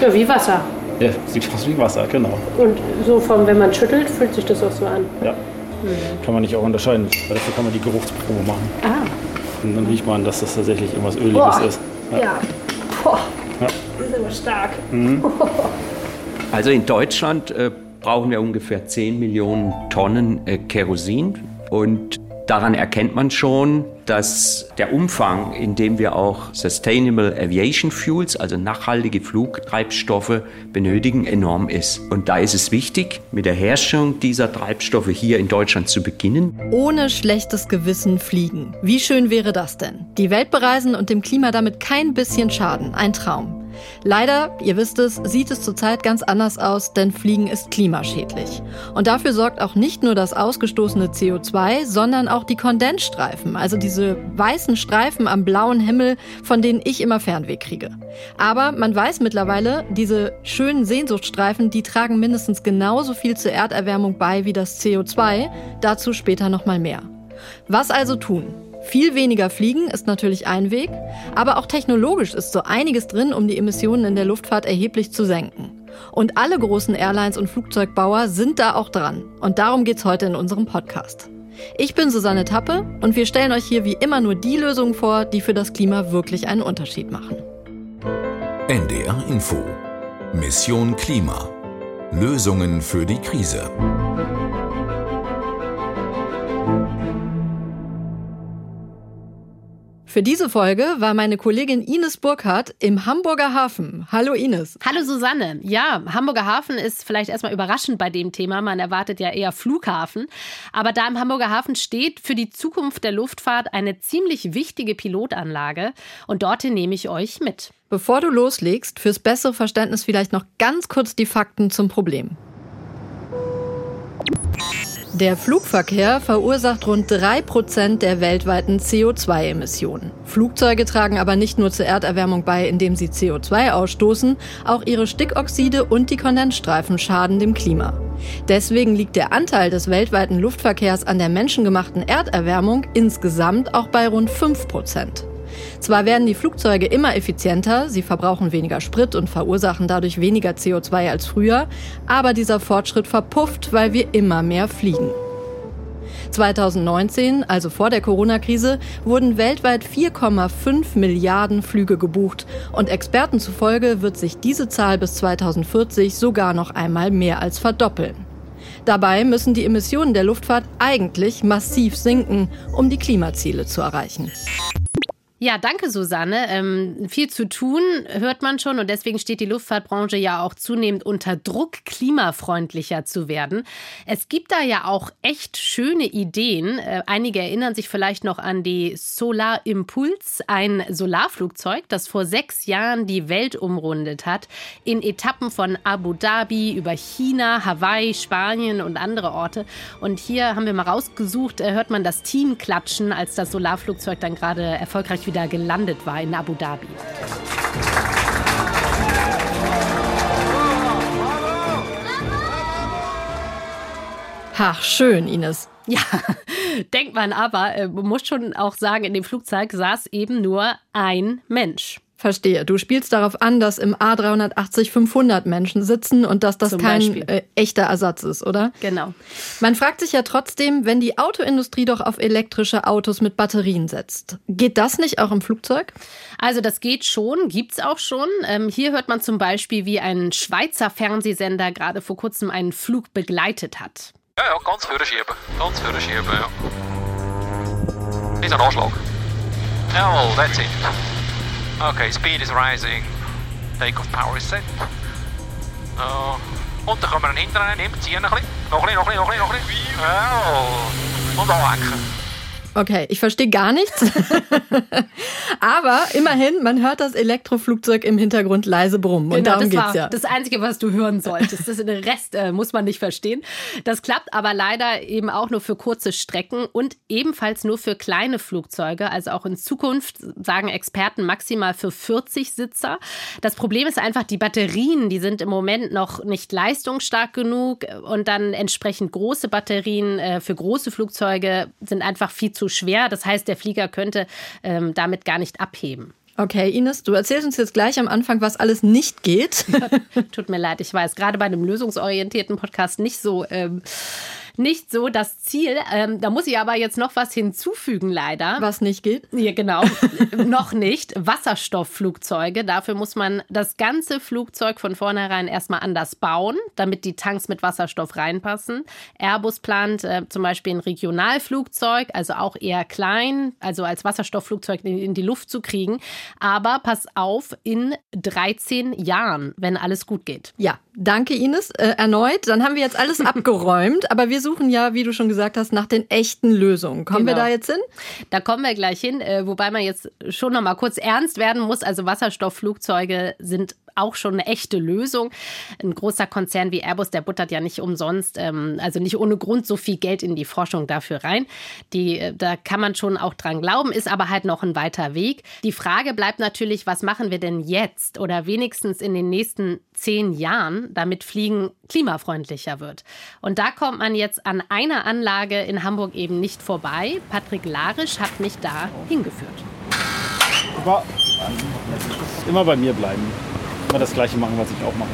Ja, wie Wasser. Ja, sieht aus wie Wasser, genau. Und so vom, wenn man schüttelt, fühlt sich das auch so an. Ja. Kann man nicht auch unterscheiden, weil dafür kann man die Geruchsprobe machen. Ah. Und dann riecht man, dass das tatsächlich irgendwas Öliges Boah. ist. Ja. Boah. Ja. Das ist aber stark. Also in Deutschland äh, brauchen wir ungefähr 10 Millionen Tonnen äh, Kerosin und daran erkennt man schon, dass der Umfang, in dem wir auch Sustainable Aviation Fuels, also nachhaltige Flugtreibstoffe benötigen, enorm ist. Und da ist es wichtig, mit der Herstellung dieser Treibstoffe hier in Deutschland zu beginnen. Ohne schlechtes Gewissen fliegen. Wie schön wäre das denn? Die Welt bereisen und dem Klima damit kein bisschen schaden. Ein Traum. Leider, ihr wisst es, sieht es zurzeit ganz anders aus, denn Fliegen ist klimaschädlich. Und dafür sorgt auch nicht nur das ausgestoßene CO2, sondern auch die Kondensstreifen, also diese weißen Streifen am blauen Himmel, von denen ich immer Fernweh kriege. Aber man weiß mittlerweile, diese schönen Sehnsuchtstreifen, die tragen mindestens genauso viel zur Erderwärmung bei wie das CO2. Dazu später nochmal mehr. Was also tun? Viel weniger fliegen ist natürlich ein Weg, aber auch technologisch ist so einiges drin, um die Emissionen in der Luftfahrt erheblich zu senken. Und alle großen Airlines und Flugzeugbauer sind da auch dran. Und darum geht's heute in unserem Podcast. Ich bin Susanne Tappe und wir stellen euch hier wie immer nur die Lösungen vor, die für das Klima wirklich einen Unterschied machen. NDR Info. Mission Klima. Lösungen für die Krise. Für diese Folge war meine Kollegin Ines Burkhardt im Hamburger Hafen. Hallo Ines. Hallo Susanne. Ja, Hamburger Hafen ist vielleicht erstmal überraschend bei dem Thema. Man erwartet ja eher Flughafen. Aber da im Hamburger Hafen steht für die Zukunft der Luftfahrt eine ziemlich wichtige Pilotanlage. Und dorthin nehme ich euch mit. Bevor du loslegst, fürs bessere Verständnis vielleicht noch ganz kurz die Fakten zum Problem. Der Flugverkehr verursacht rund 3% der weltweiten CO2-Emissionen. Flugzeuge tragen aber nicht nur zur Erderwärmung bei, indem sie CO2 ausstoßen, auch ihre Stickoxide und die Kondensstreifen schaden dem Klima. Deswegen liegt der Anteil des weltweiten Luftverkehrs an der menschengemachten Erderwärmung insgesamt auch bei rund 5%. Zwar werden die Flugzeuge immer effizienter, sie verbrauchen weniger Sprit und verursachen dadurch weniger CO2 als früher, aber dieser Fortschritt verpufft, weil wir immer mehr fliegen. 2019, also vor der Corona-Krise, wurden weltweit 4,5 Milliarden Flüge gebucht und Experten zufolge wird sich diese Zahl bis 2040 sogar noch einmal mehr als verdoppeln. Dabei müssen die Emissionen der Luftfahrt eigentlich massiv sinken, um die Klimaziele zu erreichen. Ja, danke, Susanne. Ähm, viel zu tun, hört man schon. Und deswegen steht die Luftfahrtbranche ja auch zunehmend unter Druck, klimafreundlicher zu werden. Es gibt da ja auch echt schöne Ideen. Äh, einige erinnern sich vielleicht noch an die Solar Impulse, ein Solarflugzeug, das vor sechs Jahren die Welt umrundet hat. In Etappen von Abu Dhabi über China, Hawaii, Spanien und andere Orte. Und hier haben wir mal rausgesucht, äh, hört man das Team klatschen, als das Solarflugzeug dann gerade erfolgreich wieder gelandet war in Abu Dhabi. Ach, schön, Ines. Ja, denkt man aber, äh, man muss schon auch sagen, in dem Flugzeug saß eben nur ein Mensch. Verstehe. Du spielst darauf an, dass im A380 500 Menschen sitzen und dass das Zum kein äh, echter Ersatz ist, oder? Genau. Man fragt sich ja trotzdem, wenn die Autoindustrie doch auf elektrische Autos mit Batterien setzt. Geht das nicht auch im Flugzeug? Also das geht schon, gibt's auch schon. Ähm, hier hört man zum Beispiel, wie ein Schweizer Fernsehsender gerade vor kurzem einen Flug begleitet hat. Ja, ja, ganz vorschieben. Ganz vorschieben, ja. Niet een Anschlag. Jawohl, that's it. Okay, speed is rising. Takeoff power is set. Uh, und dann können wir ihn hinterher nehmen, ziehen ein bisschen. Noch ein bisschen, noch ein bisschen, noch ein bisschen. Jawohl. Und anlenken. Okay, ich verstehe gar nichts. Aber immerhin, man hört das Elektroflugzeug im Hintergrund leise brummen. Und darum Genau, das geht's war ja. das Einzige, was du hören solltest. Das, den Rest äh, muss man nicht verstehen. Das klappt aber leider eben auch nur für kurze Strecken und ebenfalls nur für kleine Flugzeuge. Also auch in Zukunft sagen Experten maximal für 40 Sitzer. Das Problem ist einfach, die Batterien, die sind im Moment noch nicht leistungsstark genug und dann entsprechend große Batterien äh, für große Flugzeuge sind einfach viel zu schwer. Das heißt, der Flieger könnte ähm, damit gar nicht abheben. Okay, Ines, du erzählst uns jetzt gleich am Anfang, was alles nicht geht. Tut mir leid, ich weiß, gerade bei einem lösungsorientierten Podcast nicht so. Ähm nicht so das Ziel. Ähm, da muss ich aber jetzt noch was hinzufügen, leider. Was nicht geht? Ja, genau. noch nicht. Wasserstoffflugzeuge. Dafür muss man das ganze Flugzeug von vornherein erstmal anders bauen, damit die Tanks mit Wasserstoff reinpassen. Airbus plant äh, zum Beispiel ein Regionalflugzeug, also auch eher klein, also als Wasserstoffflugzeug in, in die Luft zu kriegen. Aber pass auf, in 13 Jahren, wenn alles gut geht. Ja, danke Ines. Äh, erneut. Dann haben wir jetzt alles abgeräumt. Aber wir suchen ja, wie du schon gesagt hast, nach den echten Lösungen. Kommen genau. wir da jetzt hin? Da kommen wir gleich hin, äh, wobei man jetzt schon noch mal kurz ernst werden muss. Also Wasserstoffflugzeuge sind auch schon eine echte Lösung. Ein großer Konzern wie Airbus, der buttert ja nicht umsonst, ähm, also nicht ohne Grund so viel Geld in die Forschung dafür rein. Die, äh, da kann man schon auch dran glauben, ist aber halt noch ein weiter Weg. Die Frage bleibt natürlich, was machen wir denn jetzt oder wenigstens in den nächsten zehn Jahren, damit Fliegen klimafreundlicher wird. Und da kommt man jetzt an einer Anlage in Hamburg eben nicht vorbei. Patrick Larisch hat mich da hingeführt. Immer bei mir bleiben immer das Gleiche machen, was ich auch mache.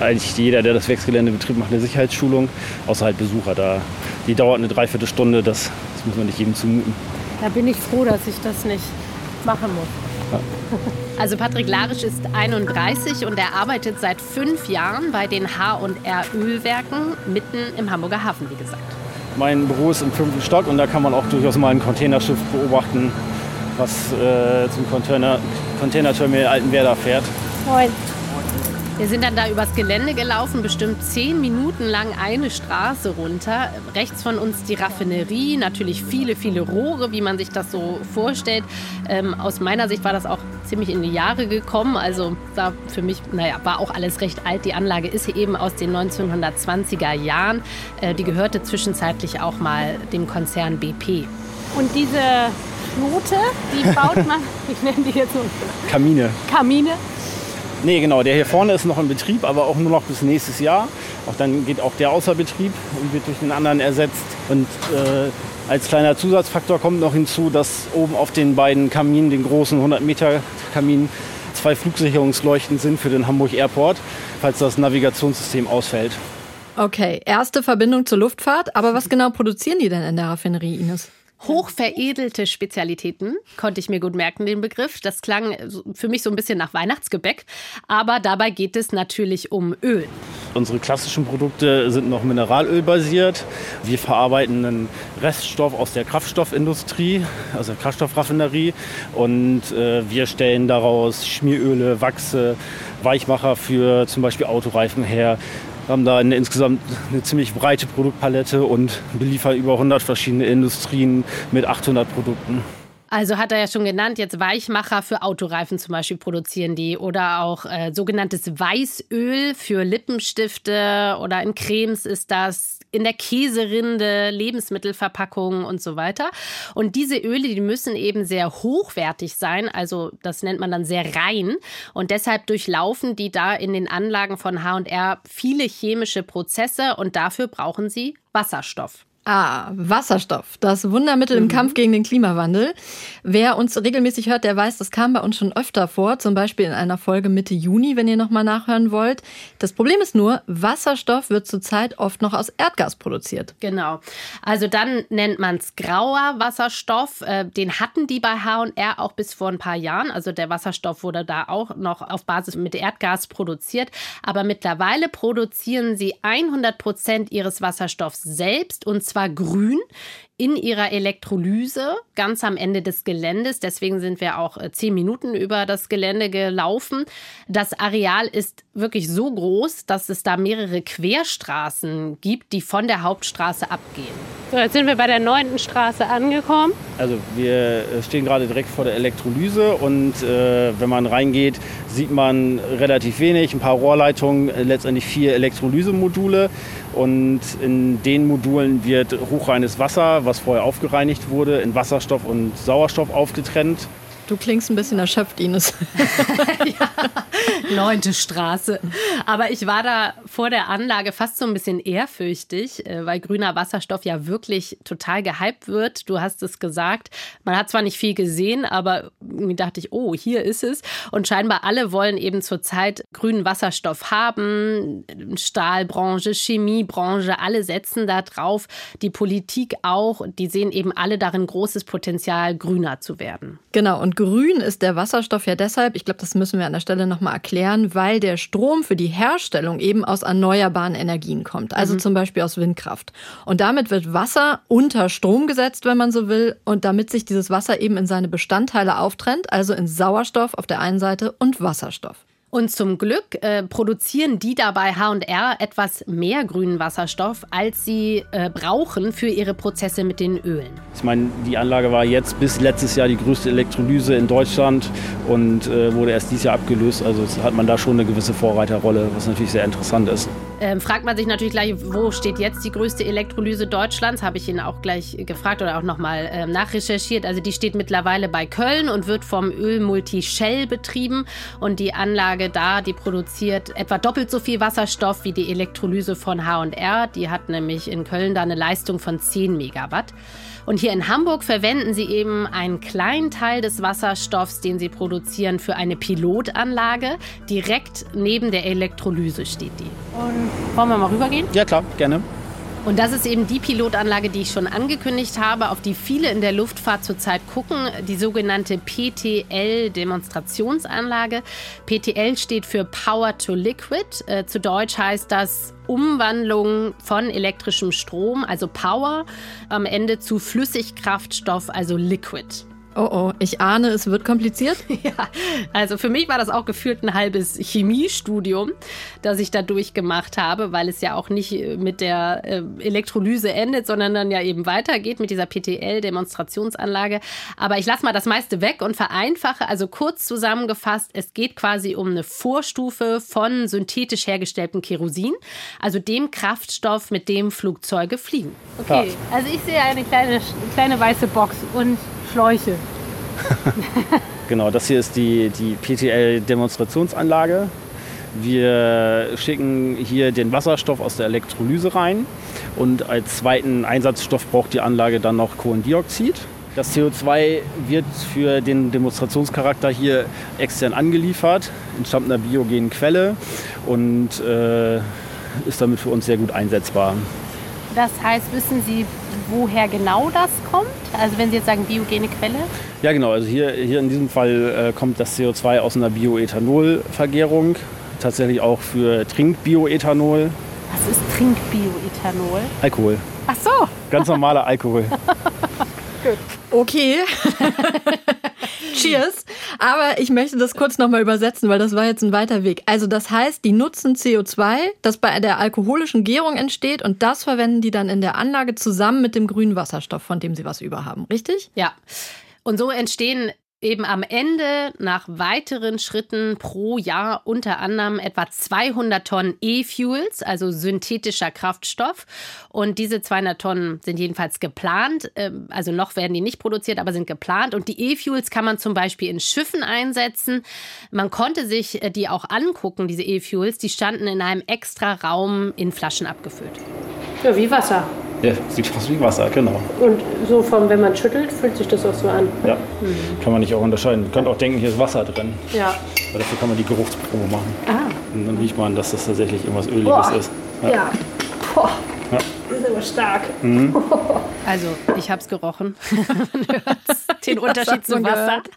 Eigentlich jeder, der das Werksgelände betrieb, macht eine Sicherheitsschulung, außer halt Besucher. Da, die dauert eine Dreiviertelstunde, das, das muss man nicht jedem zumuten. Da bin ich froh, dass ich das nicht machen muss. Ja. Also Patrick Larisch ist 31 und er arbeitet seit fünf Jahren bei den H&R Ölwerken mitten im Hamburger Hafen, wie gesagt. Mein Büro ist im fünften Stock und da kann man auch durchaus mal ein Containerschiff beobachten, was äh, zum Container, Containerterminal Altenwerder fährt. Moin. Wir sind dann da übers Gelände gelaufen, bestimmt zehn Minuten lang eine Straße runter. Rechts von uns die Raffinerie, natürlich viele, viele Rohre, wie man sich das so vorstellt. Ähm, aus meiner Sicht war das auch ziemlich in die Jahre gekommen. Also da für mich, naja, war auch alles recht alt. Die Anlage ist eben aus den 1920er Jahren. Äh, die gehörte zwischenzeitlich auch mal dem Konzern BP. Und diese Schnote, die baut man, ich nenne die jetzt so Kamine. Kamine. Nee, genau, der hier vorne ist noch in Betrieb, aber auch nur noch bis nächstes Jahr. Auch dann geht auch der außer Betrieb und wird durch einen anderen ersetzt. Und äh, als kleiner Zusatzfaktor kommt noch hinzu, dass oben auf den beiden Kaminen, den großen 100 Meter Kamin, zwei Flugsicherungsleuchten sind für den Hamburg Airport, falls das Navigationssystem ausfällt. Okay, erste Verbindung zur Luftfahrt. Aber was genau produzieren die denn in der Raffinerie, Ines? Hochveredelte Spezialitäten, konnte ich mir gut merken, den Begriff. Das klang für mich so ein bisschen nach Weihnachtsgebäck, aber dabei geht es natürlich um Öl. Unsere klassischen Produkte sind noch mineralölbasiert. Wir verarbeiten einen Reststoff aus der Kraftstoffindustrie, also Kraftstoffraffinerie. Und äh, wir stellen daraus Schmieröle, Wachse, Weichmacher für zum Beispiel Autoreifen her. Wir haben da eine, insgesamt eine ziemlich breite Produktpalette und beliefern über 100 verschiedene Industrien mit 800 Produkten. Also hat er ja schon genannt, jetzt Weichmacher für Autoreifen zum Beispiel produzieren die oder auch äh, sogenanntes Weißöl für Lippenstifte oder in Cremes ist das, in der Käserinde, Lebensmittelverpackungen und so weiter. Und diese Öle, die müssen eben sehr hochwertig sein, also das nennt man dann sehr rein und deshalb durchlaufen die da in den Anlagen von H&R viele chemische Prozesse und dafür brauchen sie Wasserstoff. Ah, Wasserstoff, das Wundermittel mhm. im Kampf gegen den Klimawandel. Wer uns regelmäßig hört, der weiß, das kam bei uns schon öfter vor, zum Beispiel in einer Folge Mitte Juni, wenn ihr nochmal nachhören wollt. Das Problem ist nur, Wasserstoff wird zurzeit oft noch aus Erdgas produziert. Genau. Also dann nennt man es grauer Wasserstoff. Äh, den hatten die bei H&R auch bis vor ein paar Jahren. Also der Wasserstoff wurde da auch noch auf Basis mit Erdgas produziert. Aber mittlerweile produzieren sie 100 Prozent ihres Wasserstoffs selbst und zwar grün in ihrer Elektrolyse ganz am Ende des Geländes. Deswegen sind wir auch äh, zehn Minuten über das Gelände gelaufen. Das Areal ist wirklich so groß, dass es da mehrere Querstraßen gibt, die von der Hauptstraße abgehen. So, jetzt sind wir bei der neunten Straße angekommen. Also wir äh, stehen gerade direkt vor der Elektrolyse und äh, wenn man reingeht, sieht man relativ wenig, ein paar Rohrleitungen, äh, letztendlich vier Elektrolysemodule und in den Modulen wird hochreines Wasser, was vorher aufgereinigt wurde, in Wasserstoff und Sauerstoff aufgetrennt. Du klingst ein bisschen erschöpft, Ines. ja, Neunte Straße. Aber ich war da vor der Anlage fast so ein bisschen ehrfürchtig, äh, weil grüner Wasserstoff ja wirklich total gehypt wird. Du hast es gesagt. Man hat zwar nicht viel gesehen, aber irgendwie dachte ich, oh, hier ist es. Und scheinbar alle wollen eben zurzeit grünen Wasserstoff haben. Stahlbranche, Chemiebranche, alle setzen da drauf. Die Politik auch. Die sehen eben alle darin großes Potenzial, grüner zu werden. Genau. Und grün ist der Wasserstoff ja deshalb, ich glaube, das müssen wir an der Stelle nochmal erklären, weil der Strom für die Herstellung eben aus erneuerbaren Energien kommt. Also mhm. zum Beispiel aus Windkraft. Und damit wird Wasser unter Strom gesetzt, wenn man so will. Und damit sich dieses Wasser eben in seine Bestandteile auftrennt, also in Sauerstoff auf der einen Seite und Wasserstoff. Und zum Glück äh, produzieren die dabei HR etwas mehr grünen Wasserstoff, als sie äh, brauchen für ihre Prozesse mit den Ölen. Ich meine, die Anlage war jetzt bis letztes Jahr die größte Elektrolyse in Deutschland und äh, wurde erst dieses Jahr abgelöst. Also hat man da schon eine gewisse Vorreiterrolle, was natürlich sehr interessant ist. Ähm, fragt man sich natürlich gleich, wo steht jetzt die größte Elektrolyse Deutschlands? Habe ich ihn auch gleich gefragt oder auch nochmal ähm, nachrecherchiert. Also die steht mittlerweile bei Köln und wird vom Ölmulti Shell betrieben und die Anlage Anlage da, die produziert etwa doppelt so viel Wasserstoff wie die Elektrolyse von HR. Die hat nämlich in Köln da eine Leistung von 10 Megawatt. Und hier in Hamburg verwenden sie eben einen kleinen Teil des Wasserstoffs, den sie produzieren, für eine Pilotanlage. Direkt neben der Elektrolyse steht die. Und wollen wir mal rübergehen? Ja, klar, gerne. Und das ist eben die Pilotanlage, die ich schon angekündigt habe, auf die viele in der Luftfahrt zurzeit gucken, die sogenannte PTL-Demonstrationsanlage. PTL steht für Power to Liquid. Äh, zu Deutsch heißt das Umwandlung von elektrischem Strom, also Power, am Ende zu Flüssigkraftstoff, also Liquid. Oh oh, ich ahne, es wird kompliziert. ja, also für mich war das auch gefühlt ein halbes Chemiestudium, das ich da durchgemacht habe, weil es ja auch nicht äh, mit der äh, Elektrolyse endet, sondern dann ja eben weitergeht mit dieser PTL-Demonstrationsanlage. Aber ich lasse mal das meiste weg und vereinfache. Also kurz zusammengefasst, es geht quasi um eine Vorstufe von synthetisch hergestelltem Kerosin, also dem Kraftstoff, mit dem Flugzeuge fliegen. Okay, also ich sehe eine kleine, kleine weiße Box und Schläuche. genau, das hier ist die, die PTL-Demonstrationsanlage. Wir schicken hier den Wasserstoff aus der Elektrolyse rein und als zweiten Einsatzstoff braucht die Anlage dann noch Kohlendioxid. Das CO2 wird für den Demonstrationscharakter hier extern angeliefert, entstammt einer biogenen Quelle und äh, ist damit für uns sehr gut einsetzbar. Das heißt, wissen Sie, woher genau das kommt? Also wenn Sie jetzt sagen biogene Quelle? Ja genau, also hier, hier in diesem Fall äh, kommt das CO2 aus einer Bioethanolvergärung, tatsächlich auch für Trinkbioethanol. Was ist Trinkbioethanol? Alkohol. Ach so. Ganz normaler Alkohol. Gut. Okay. Cheers. Aber ich möchte das kurz nochmal übersetzen, weil das war jetzt ein weiter Weg. Also das heißt, die nutzen CO2, das bei der alkoholischen Gärung entsteht und das verwenden die dann in der Anlage zusammen mit dem grünen Wasserstoff, von dem sie was über haben. Richtig? Ja. Und so entstehen eben am Ende nach weiteren Schritten pro Jahr unter anderem etwa 200 Tonnen E-Fuels, also synthetischer Kraftstoff. Und diese 200 Tonnen sind jedenfalls geplant. Ähm, also noch werden die nicht produziert, aber sind geplant. Und die E-Fuels kann man zum Beispiel in Schiffen einsetzen. Man konnte sich äh, die auch angucken, diese E-Fuels. Die standen in einem extra Raum in Flaschen abgefüllt. Ja, wie Wasser. Ja, sieht aus wie Wasser, genau. Und so vom, wenn man schüttelt, fühlt sich das auch so an. Ja, mhm. kann man nicht auch unterscheiden. Man könnte auch denken, hier ist Wasser drin. Ja. Aber dafür kann man die Geruchsprobe machen. Ah. Und dann riecht man, dass das tatsächlich irgendwas Öliges Boah. ist. Ja. ja. Boah. Ja. Das ist aber stark. Mhm. Also, ich habe es gerochen. Den Unterschied zu Wasser.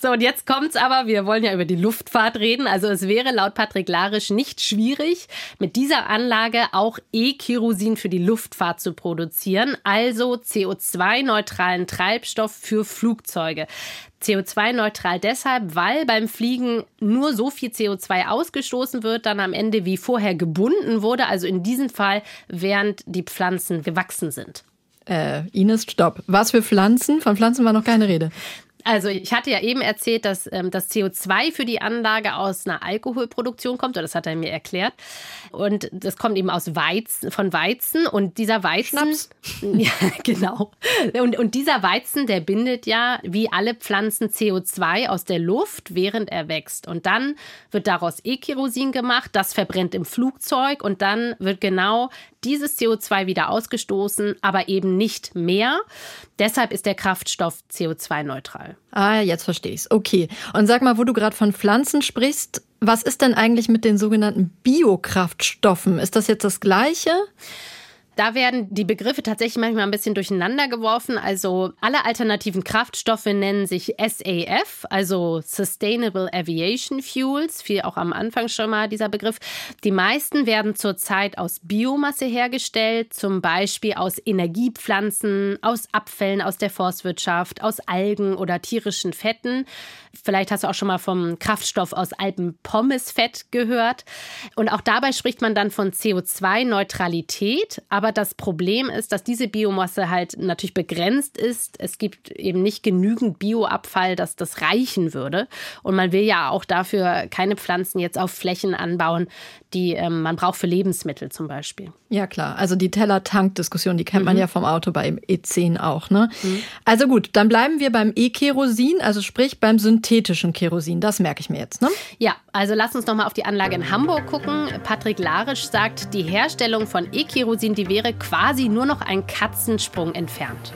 So, und jetzt kommt's aber, wir wollen ja über die Luftfahrt reden. Also es wäre laut Patrick Larisch nicht schwierig, mit dieser Anlage auch E-Kerosin für die Luftfahrt zu produzieren, also CO2-neutralen Treibstoff für Flugzeuge. CO2-neutral deshalb, weil beim Fliegen nur so viel CO2 ausgestoßen wird, dann am Ende wie vorher gebunden wurde, also in diesem Fall, während die Pflanzen gewachsen sind. Äh, Ines, stopp. Was für Pflanzen? Von Pflanzen war noch keine Rede. Also ich hatte ja eben erzählt, dass ähm, das CO2 für die Anlage aus einer Alkoholproduktion kommt, oder das hat er mir erklärt. Und das kommt eben aus Weizen, von Weizen. Und dieser Weizen. Schnaps. Ja, genau. Und, und dieser Weizen, der bindet ja wie alle Pflanzen CO2 aus der Luft, während er wächst. Und dann wird daraus E-Kerosin gemacht, das verbrennt im Flugzeug und dann wird genau dieses CO2 wieder ausgestoßen, aber eben nicht mehr. Deshalb ist der Kraftstoff CO2-neutral. Ah, jetzt verstehe ich's. Okay. Und sag mal, wo du gerade von Pflanzen sprichst, was ist denn eigentlich mit den sogenannten Biokraftstoffen? Ist das jetzt das Gleiche? Da werden die Begriffe tatsächlich manchmal ein bisschen durcheinander geworfen. Also alle alternativen Kraftstoffe nennen sich SAF, also Sustainable Aviation Fuels, fiel auch am Anfang schon mal dieser Begriff. Die meisten werden zurzeit aus Biomasse hergestellt, zum Beispiel aus Energiepflanzen, aus Abfällen aus der Forstwirtschaft, aus Algen oder tierischen Fetten. Vielleicht hast du auch schon mal vom Kraftstoff aus Alpenpommesfett gehört. Und auch dabei spricht man dann von CO2-Neutralität. Aber das Problem ist, dass diese Biomasse halt natürlich begrenzt ist. Es gibt eben nicht genügend Bioabfall, dass das reichen würde. Und man will ja auch dafür keine Pflanzen jetzt auf Flächen anbauen, die ähm, man braucht für Lebensmittel zum Beispiel. Ja, klar. Also die Teller-Tank-Diskussion, die kennt man ja vom Auto beim E10 auch. Ne? Also gut, dann bleiben wir beim E-Kerosin, also sprich beim synthetischen Kerosin. Das merke ich mir jetzt. Ne? Ja, also lass uns noch mal auf die Anlage in Hamburg gucken. Patrick Larisch sagt, die Herstellung von E-Kerosin, die wäre quasi nur noch ein Katzensprung entfernt.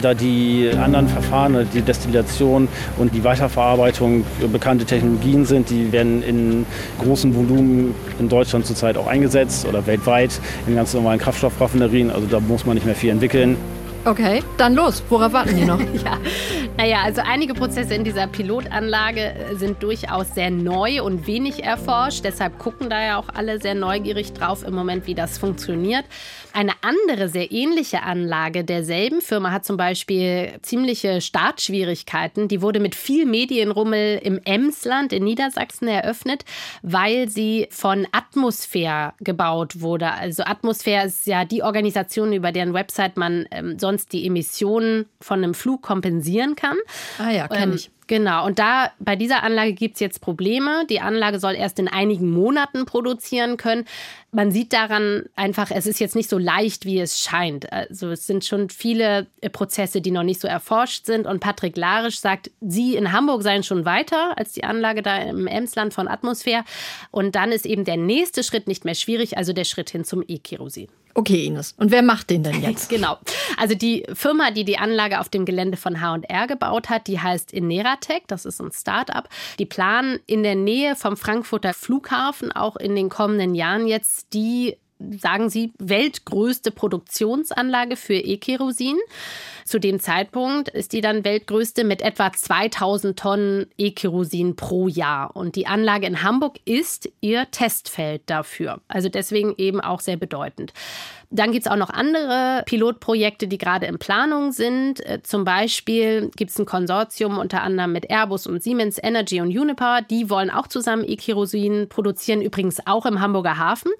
Da die anderen Verfahren, die Destillation und die Weiterverarbeitung bekannte Technologien sind, die werden in großen Volumen in Deutschland zurzeit auch eingesetzt oder weltweit in ganz normalen Kraftstoffraffinerien. Also da muss man nicht mehr viel entwickeln. Okay, dann los. Worauf warten die noch? ja, naja, also einige Prozesse in dieser Pilotanlage sind durchaus sehr neu und wenig erforscht. Deshalb gucken da ja auch alle sehr neugierig drauf im Moment, wie das funktioniert. Eine andere sehr ähnliche Anlage derselben Firma hat zum Beispiel ziemliche Startschwierigkeiten. Die wurde mit viel Medienrummel im Emsland in Niedersachsen eröffnet, weil sie von Atmosphäre gebaut wurde. Also Atmosphäre ist ja die Organisation, über deren Website man ähm, sonst die Emissionen von einem Flug kompensieren kann. Ah ja, kenne Ähm, ich. Genau, und da bei dieser Anlage gibt es jetzt Probleme. Die Anlage soll erst in einigen Monaten produzieren können. Man sieht daran einfach, es ist jetzt nicht so leicht, wie es scheint. Also es sind schon viele äh, Prozesse, die noch nicht so erforscht sind. Und Patrick Larisch sagt, sie in Hamburg seien schon weiter als die Anlage da im Emsland von Atmosphäre. Und dann ist eben der nächste Schritt nicht mehr schwierig, also der Schritt hin zum E-Kerosin. Okay, Ines. Und wer macht den denn jetzt? Genau. Also die Firma, die die Anlage auf dem Gelände von H&R gebaut hat, die heißt Ineratec. Das ist ein Start-up. Die planen in der Nähe vom Frankfurter Flughafen auch in den kommenden Jahren jetzt die sagen sie, weltgrößte Produktionsanlage für E-Kerosin. Zu dem Zeitpunkt ist die dann weltgrößte mit etwa 2000 Tonnen E-Kerosin pro Jahr. Und die Anlage in Hamburg ist ihr Testfeld dafür. Also deswegen eben auch sehr bedeutend. Dann gibt es auch noch andere Pilotprojekte, die gerade in Planung sind. Äh, Zum Beispiel gibt es ein Konsortium unter anderem mit Airbus und Siemens Energy und Uniper. Die wollen auch zusammen E-Kerosin produzieren, übrigens auch im Hamburger Hafen.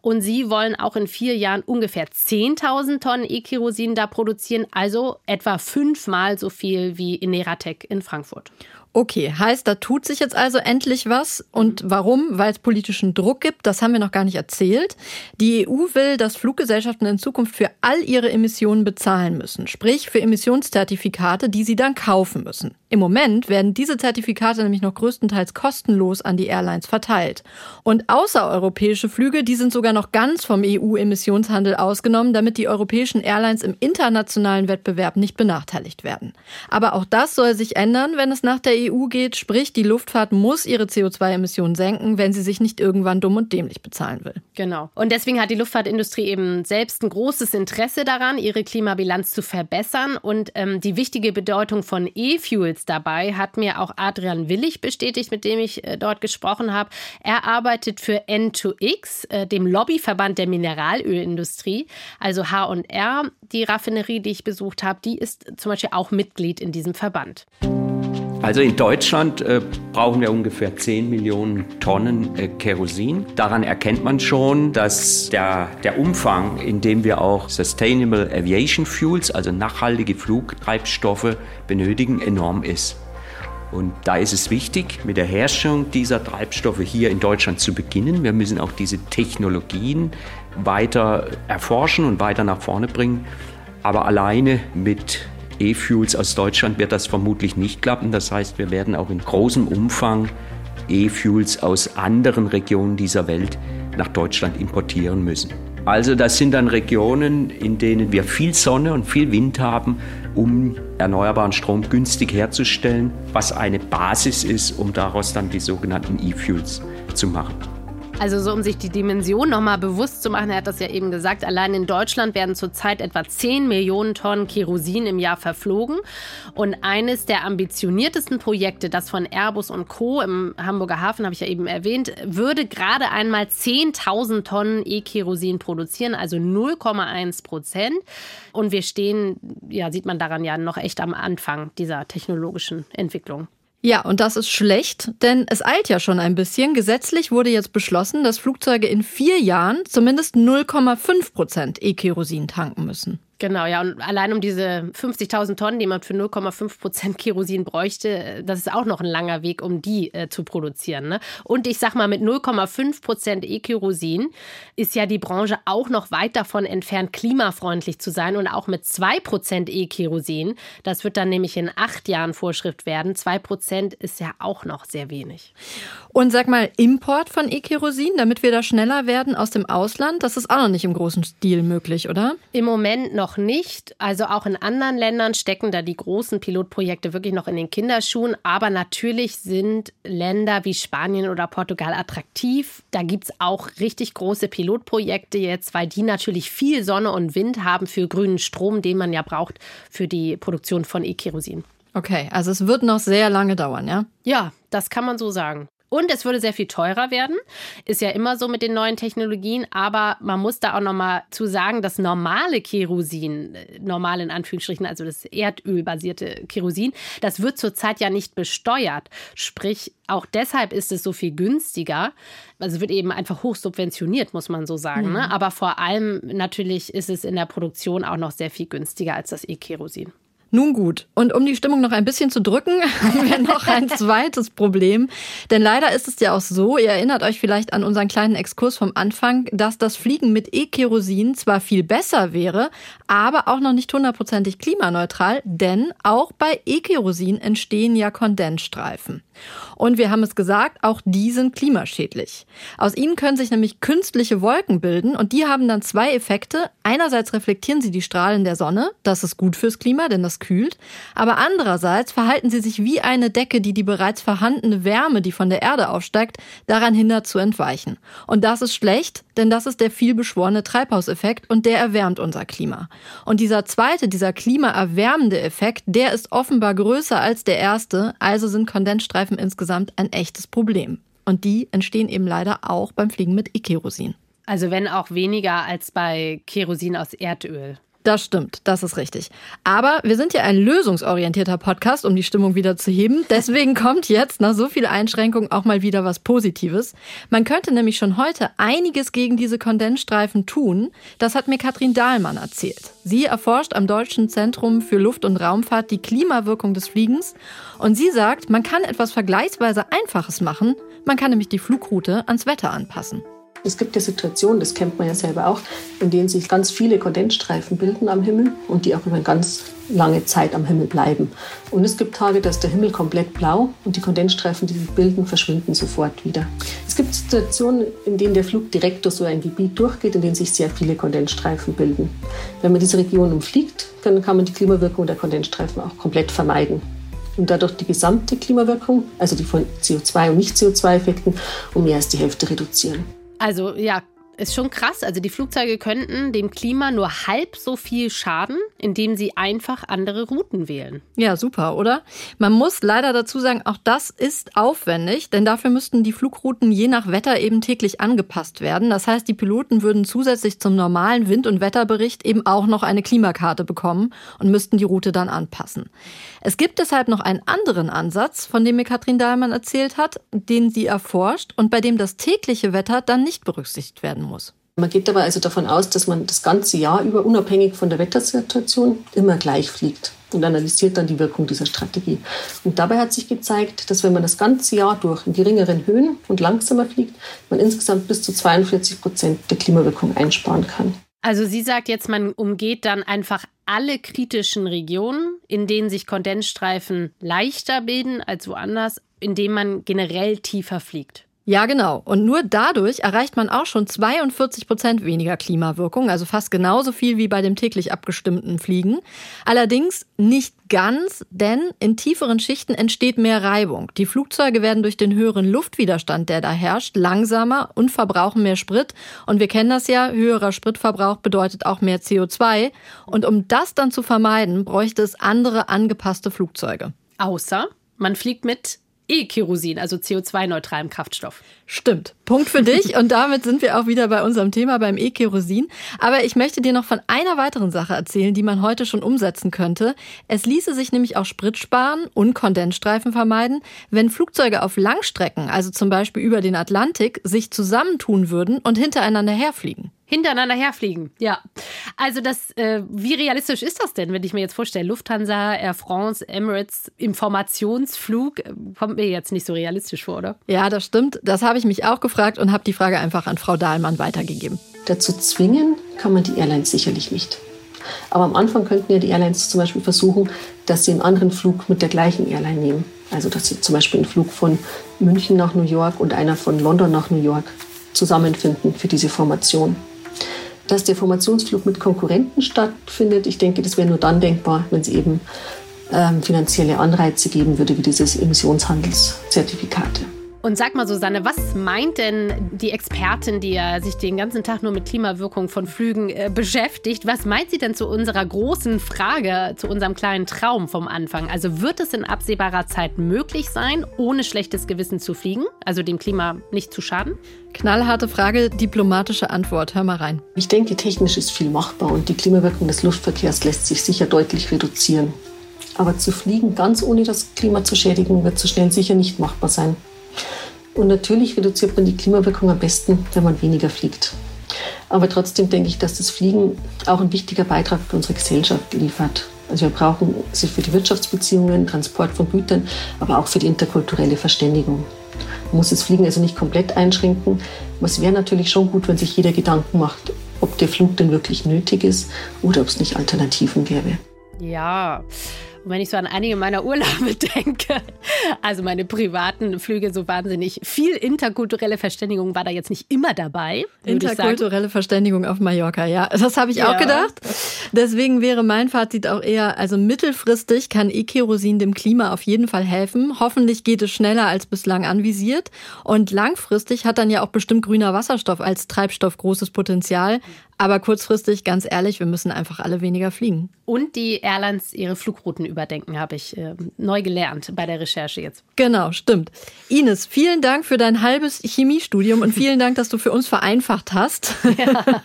Und sie wollen auch in vier Jahren ungefähr 10.000 Tonnen E-Kerosin da produzieren, also etwa fünfmal so viel wie Ineratec in Frankfurt. Okay, heißt, da tut sich jetzt also endlich was. Und warum? Weil es politischen Druck gibt, das haben wir noch gar nicht erzählt. Die EU will, dass Fluggesellschaften in Zukunft für all ihre Emissionen bezahlen müssen, sprich für Emissionszertifikate, die sie dann kaufen müssen. Im Moment werden diese Zertifikate nämlich noch größtenteils kostenlos an die Airlines verteilt. Und außereuropäische Flüge, die sind sogar noch ganz vom EU-Emissionshandel ausgenommen, damit die europäischen Airlines im internationalen Wettbewerb nicht benachteiligt werden. Aber auch das soll sich ändern, wenn es nach der EU geht, sprich die Luftfahrt muss ihre CO2-Emissionen senken, wenn sie sich nicht irgendwann dumm und dämlich bezahlen will. Genau. Und deswegen hat die Luftfahrtindustrie eben selbst ein großes Interesse daran, ihre Klimabilanz zu verbessern. Und ähm, die wichtige Bedeutung von E-Fuels dabei hat mir auch Adrian Willig bestätigt, mit dem ich äh, dort gesprochen habe. Er arbeitet für N2X, äh, dem Lobbyverband der Mineralölindustrie. Also H&R, die Raffinerie, die ich besucht habe, die ist zum Beispiel auch Mitglied in diesem Verband. Also in Deutschland äh, brauchen wir ungefähr 10 Millionen Tonnen äh, Kerosin. Daran erkennt man schon, dass der, der Umfang, in dem wir auch Sustainable Aviation Fuels, also nachhaltige Flugtreibstoffe benötigen, enorm ist. Und da ist es wichtig, mit der Herstellung dieser Treibstoffe hier in Deutschland zu beginnen. Wir müssen auch diese Technologien weiter erforschen und weiter nach vorne bringen. Aber alleine mit E-Fuels aus Deutschland wird das vermutlich nicht klappen. Das heißt, wir werden auch in großem Umfang E-Fuels aus anderen Regionen dieser Welt nach Deutschland importieren müssen. Also das sind dann Regionen, in denen wir viel Sonne und viel Wind haben, um erneuerbaren Strom günstig herzustellen, was eine Basis ist, um daraus dann die sogenannten E-Fuels zu machen. Also so, um sich die Dimension nochmal bewusst zu machen, er hat das ja eben gesagt, allein in Deutschland werden zurzeit etwa 10 Millionen Tonnen Kerosin im Jahr verflogen. Und eines der ambitioniertesten Projekte, das von Airbus und Co. im Hamburger Hafen, habe ich ja eben erwähnt, würde gerade einmal 10.000 Tonnen E-Kerosin produzieren, also 0,1 Prozent. Und wir stehen, ja, sieht man daran ja noch echt am Anfang dieser technologischen Entwicklung. Ja, und das ist schlecht, denn es eilt ja schon ein bisschen. Gesetzlich wurde jetzt beschlossen, dass Flugzeuge in vier Jahren zumindest 0,5 Prozent E-Kerosin tanken müssen. Genau, ja. Und allein um diese 50.000 Tonnen, die man für 0,5 Prozent Kerosin bräuchte, das ist auch noch ein langer Weg, um die äh, zu produzieren. Ne? Und ich sag mal, mit 0,5 Prozent E-Kerosin ist ja die Branche auch noch weit davon entfernt, klimafreundlich zu sein. Und auch mit 2 Prozent E-Kerosin, das wird dann nämlich in acht Jahren Vorschrift werden. 2 Prozent ist ja auch noch sehr wenig. Und sag mal, Import von E-Kerosin, damit wir da schneller werden aus dem Ausland, das ist auch noch nicht im großen Stil möglich, oder? Im Moment noch nicht. Also auch in anderen Ländern stecken da die großen Pilotprojekte wirklich noch in den Kinderschuhen. Aber natürlich sind Länder wie Spanien oder Portugal attraktiv. Da gibt es auch richtig große Pilotprojekte jetzt, weil die natürlich viel Sonne und Wind haben für grünen Strom, den man ja braucht für die Produktion von E-Kerosin. Okay, also es wird noch sehr lange dauern, ja? Ja, das kann man so sagen. Und es würde sehr viel teurer werden. Ist ja immer so mit den neuen Technologien. Aber man muss da auch nochmal zu sagen, das normale Kerosin, äh, normal in Anführungsstrichen, also das erdölbasierte Kerosin, das wird zurzeit ja nicht besteuert. Sprich, auch deshalb ist es so viel günstiger. Also wird eben einfach hoch subventioniert, muss man so sagen. Ne? Mhm. Ne? Aber vor allem natürlich ist es in der Produktion auch noch sehr viel günstiger als das E-Kerosin. Nun gut, und um die Stimmung noch ein bisschen zu drücken, haben wir noch ein zweites Problem. Denn leider ist es ja auch so, ihr erinnert euch vielleicht an unseren kleinen Exkurs vom Anfang, dass das Fliegen mit E-Kerosin zwar viel besser wäre, aber auch noch nicht hundertprozentig klimaneutral, denn auch bei E-Kerosin entstehen ja Kondensstreifen. Und wir haben es gesagt, auch die sind klimaschädlich. Aus ihnen können sich nämlich künstliche Wolken bilden und die haben dann zwei Effekte. Einerseits reflektieren sie die Strahlen der Sonne, das ist gut fürs Klima, denn das kühlt, aber andererseits verhalten sie sich wie eine Decke, die die bereits vorhandene Wärme, die von der Erde aufsteigt, daran hindert zu entweichen. Und das ist schlecht, denn das ist der vielbeschworene Treibhauseffekt und der erwärmt unser Klima. Und dieser zweite, dieser klimaerwärmende Effekt, der ist offenbar größer als der erste, also sind Kondensstreifen insgesamt ein echtes Problem. Und die entstehen eben leider auch beim Fliegen mit E-Kerosin. Also wenn auch weniger als bei Kerosin aus Erdöl. Das stimmt, das ist richtig. Aber wir sind ja ein lösungsorientierter Podcast, um die Stimmung wieder zu heben. Deswegen kommt jetzt nach so viel Einschränkung auch mal wieder was Positives. Man könnte nämlich schon heute einiges gegen diese Kondensstreifen tun. Das hat mir Katrin Dahlmann erzählt. Sie erforscht am Deutschen Zentrum für Luft- und Raumfahrt die Klimawirkung des Fliegens. Und sie sagt, man kann etwas vergleichsweise Einfaches machen. Man kann nämlich die Flugroute ans Wetter anpassen. Es gibt ja Situationen, das kennt man ja selber auch, in denen sich ganz viele Kondensstreifen bilden am Himmel und die auch über eine ganz lange Zeit am Himmel bleiben. Und es gibt Tage, da ist der Himmel komplett blau und die Kondensstreifen, die sich bilden, verschwinden sofort wieder. Es gibt Situationen, in denen der Flug direkt durch so ein Gebiet durchgeht, in denen sich sehr viele Kondensstreifen bilden. Wenn man diese Region umfliegt, dann kann man die Klimawirkung der Kondensstreifen auch komplett vermeiden und dadurch die gesamte Klimawirkung, also die von CO2 und Nicht-CO2-Effekten, um mehr als die Hälfte reduzieren. Also ja, ist schon krass. Also die Flugzeuge könnten dem Klima nur halb so viel schaden, indem sie einfach andere Routen wählen. Ja, super, oder? Man muss leider dazu sagen, auch das ist aufwendig, denn dafür müssten die Flugrouten je nach Wetter eben täglich angepasst werden. Das heißt, die Piloten würden zusätzlich zum normalen Wind- und Wetterbericht eben auch noch eine Klimakarte bekommen und müssten die Route dann anpassen. Es gibt deshalb noch einen anderen Ansatz, von dem mir Katrin Dahlmann erzählt hat, den sie erforscht und bei dem das tägliche Wetter dann nicht berücksichtigt werden muss. Man geht dabei also davon aus, dass man das ganze Jahr über unabhängig von der Wettersituation immer gleich fliegt und analysiert dann die Wirkung dieser Strategie. Und dabei hat sich gezeigt, dass wenn man das ganze Jahr durch in geringeren Höhen und langsamer fliegt, man insgesamt bis zu 42 Prozent der Klimawirkung einsparen kann. Also sie sagt jetzt, man umgeht dann einfach alle kritischen Regionen, in denen sich Kondensstreifen leichter bilden als woanders, indem man generell tiefer fliegt. Ja, genau. Und nur dadurch erreicht man auch schon 42 Prozent weniger Klimawirkung, also fast genauso viel wie bei dem täglich abgestimmten Fliegen. Allerdings nicht ganz, denn in tieferen Schichten entsteht mehr Reibung. Die Flugzeuge werden durch den höheren Luftwiderstand, der da herrscht, langsamer und verbrauchen mehr Sprit. Und wir kennen das ja, höherer Spritverbrauch bedeutet auch mehr CO2. Und um das dann zu vermeiden, bräuchte es andere angepasste Flugzeuge. Außer man fliegt mit E-Kerosin, also CO2-neutralem Kraftstoff. Stimmt. Punkt für dich. Und damit sind wir auch wieder bei unserem Thema beim E-Kerosin. Aber ich möchte dir noch von einer weiteren Sache erzählen, die man heute schon umsetzen könnte. Es ließe sich nämlich auch Sprit sparen und Kondensstreifen vermeiden, wenn Flugzeuge auf Langstrecken, also zum Beispiel über den Atlantik, sich zusammentun würden und hintereinander herfliegen hintereinander herfliegen. Ja. Also das, äh, wie realistisch ist das denn, wenn ich mir jetzt vorstelle, Lufthansa, Air France, Emirates, Informationsflug, äh, kommt mir jetzt nicht so realistisch vor, oder? Ja, das stimmt. Das habe ich mich auch gefragt und habe die Frage einfach an Frau Dahlmann weitergegeben. Dazu zwingen kann man die Airlines sicherlich nicht. Aber am Anfang könnten ja die Airlines zum Beispiel versuchen, dass sie einen anderen Flug mit der gleichen Airline nehmen. Also dass sie zum Beispiel einen Flug von München nach New York und einer von London nach New York zusammenfinden für diese Formation dass der Formationsflug mit Konkurrenten stattfindet. Ich denke, das wäre nur dann denkbar, wenn es eben ähm, finanzielle Anreize geben würde, wie dieses Emissionshandelszertifikate. Und sag mal, Susanne, was meint denn die Expertin, die ja sich den ganzen Tag nur mit Klimawirkung von Flügen äh, beschäftigt? Was meint sie denn zu unserer großen Frage, zu unserem kleinen Traum vom Anfang? Also wird es in absehbarer Zeit möglich sein, ohne schlechtes Gewissen zu fliegen, also dem Klima nicht zu schaden? Knallharte Frage, diplomatische Antwort. Hör mal rein. Ich denke, technisch ist viel machbar und die Klimawirkung des Luftverkehrs lässt sich sicher deutlich reduzieren. Aber zu fliegen, ganz ohne das Klima zu schädigen, wird so schnell sicher nicht machbar sein. Und natürlich reduziert man die Klimawirkung am besten, wenn man weniger fliegt. Aber trotzdem denke ich, dass das Fliegen auch ein wichtiger Beitrag für unsere Gesellschaft liefert. Also wir brauchen sie für die Wirtschaftsbeziehungen, Transport von Gütern, aber auch für die interkulturelle Verständigung. Man muss das Fliegen also nicht komplett einschränken. Es wäre natürlich schon gut, wenn sich jeder Gedanken macht, ob der Flug denn wirklich nötig ist oder ob es nicht Alternativen gäbe. Ja, wenn ich so an einige meiner Urlaube denke, also meine privaten Flüge, so wahnsinnig viel interkulturelle Verständigung war da jetzt nicht immer dabei. Interkulturelle Verständigung auf Mallorca, ja. Das habe ich ja. auch gedacht. Deswegen wäre mein Fazit auch eher, also mittelfristig kann E-Kerosin dem Klima auf jeden Fall helfen. Hoffentlich geht es schneller als bislang anvisiert. Und langfristig hat dann ja auch bestimmt grüner Wasserstoff als Treibstoff großes Potenzial. Aber kurzfristig, ganz ehrlich, wir müssen einfach alle weniger fliegen. Und die Airlines ihre Flugrouten überdenken, habe ich äh, neu gelernt bei der Recherche jetzt. Genau, stimmt. Ines, vielen Dank für dein halbes Chemiestudium und vielen Dank, dass du für uns vereinfacht hast. ja,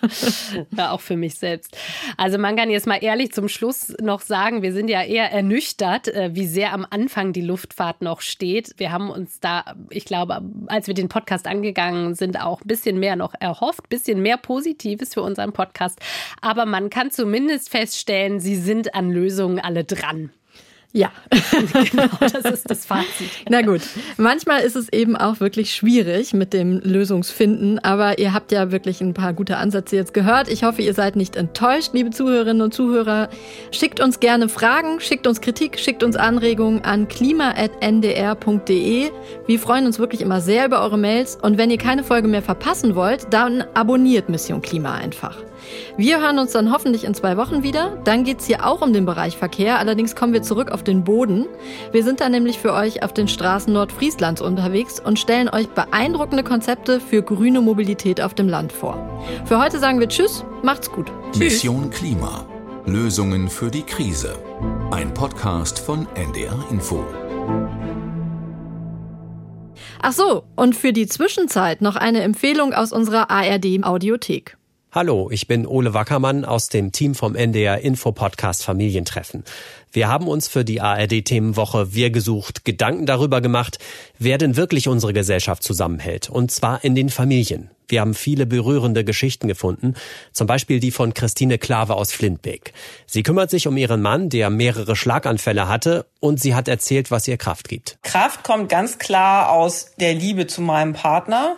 ja, auch für mich selbst. Also man kann jetzt mal ehrlich zum Schluss noch sagen, wir sind ja eher ernüchtert, äh, wie sehr am Anfang die Luftfahrt noch steht. Wir haben uns da, ich glaube, als wir den Podcast angegangen sind, auch ein bisschen mehr noch erhofft, ein bisschen mehr Positives für unser unserem Podcast. Aber man kann zumindest feststellen, sie sind an Lösungen alle dran. Ja, genau, das ist das Fazit. Na gut, manchmal ist es eben auch wirklich schwierig mit dem Lösungsfinden, aber ihr habt ja wirklich ein paar gute Ansätze jetzt gehört. Ich hoffe, ihr seid nicht enttäuscht, liebe Zuhörerinnen und Zuhörer. Schickt uns gerne Fragen, schickt uns Kritik, schickt uns Anregungen an klima.ndr.de. Wir freuen uns wirklich immer sehr über eure Mails und wenn ihr keine Folge mehr verpassen wollt, dann abonniert Mission Klima einfach. Wir hören uns dann hoffentlich in zwei Wochen wieder. Dann geht's hier auch um den Bereich Verkehr. Allerdings kommen wir zurück auf den Boden. Wir sind dann nämlich für euch auf den Straßen Nordfrieslands unterwegs und stellen euch beeindruckende Konzepte für grüne Mobilität auf dem Land vor. Für heute sagen wir Tschüss, macht's gut. Mission Klima. Lösungen für die Krise. Ein Podcast von NDR Info. Ach so, und für die Zwischenzeit noch eine Empfehlung aus unserer ARD Audiothek. Hallo, ich bin Ole Wackermann aus dem Team vom NDR Info Podcast Familientreffen. Wir haben uns für die ARD Themenwoche Wir gesucht Gedanken darüber gemacht, wer denn wirklich unsere Gesellschaft zusammenhält. Und zwar in den Familien. Wir haben viele berührende Geschichten gefunden, zum Beispiel die von Christine Klave aus Flintbeek. Sie kümmert sich um ihren Mann, der mehrere Schlaganfälle hatte, und sie hat erzählt, was ihr Kraft gibt. Kraft kommt ganz klar aus der Liebe zu meinem Partner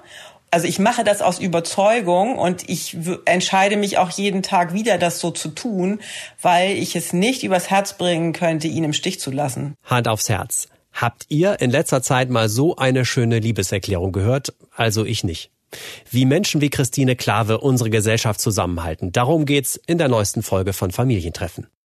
also ich mache das aus Überzeugung und ich entscheide mich auch jeden Tag wieder, das so zu tun, weil ich es nicht übers Herz bringen könnte, ihn im Stich zu lassen. Hand aufs Herz. Habt ihr in letzter Zeit mal so eine schöne Liebeserklärung gehört? Also ich nicht. Wie Menschen wie Christine Klave unsere Gesellschaft zusammenhalten, darum geht's in der neuesten Folge von Familientreffen.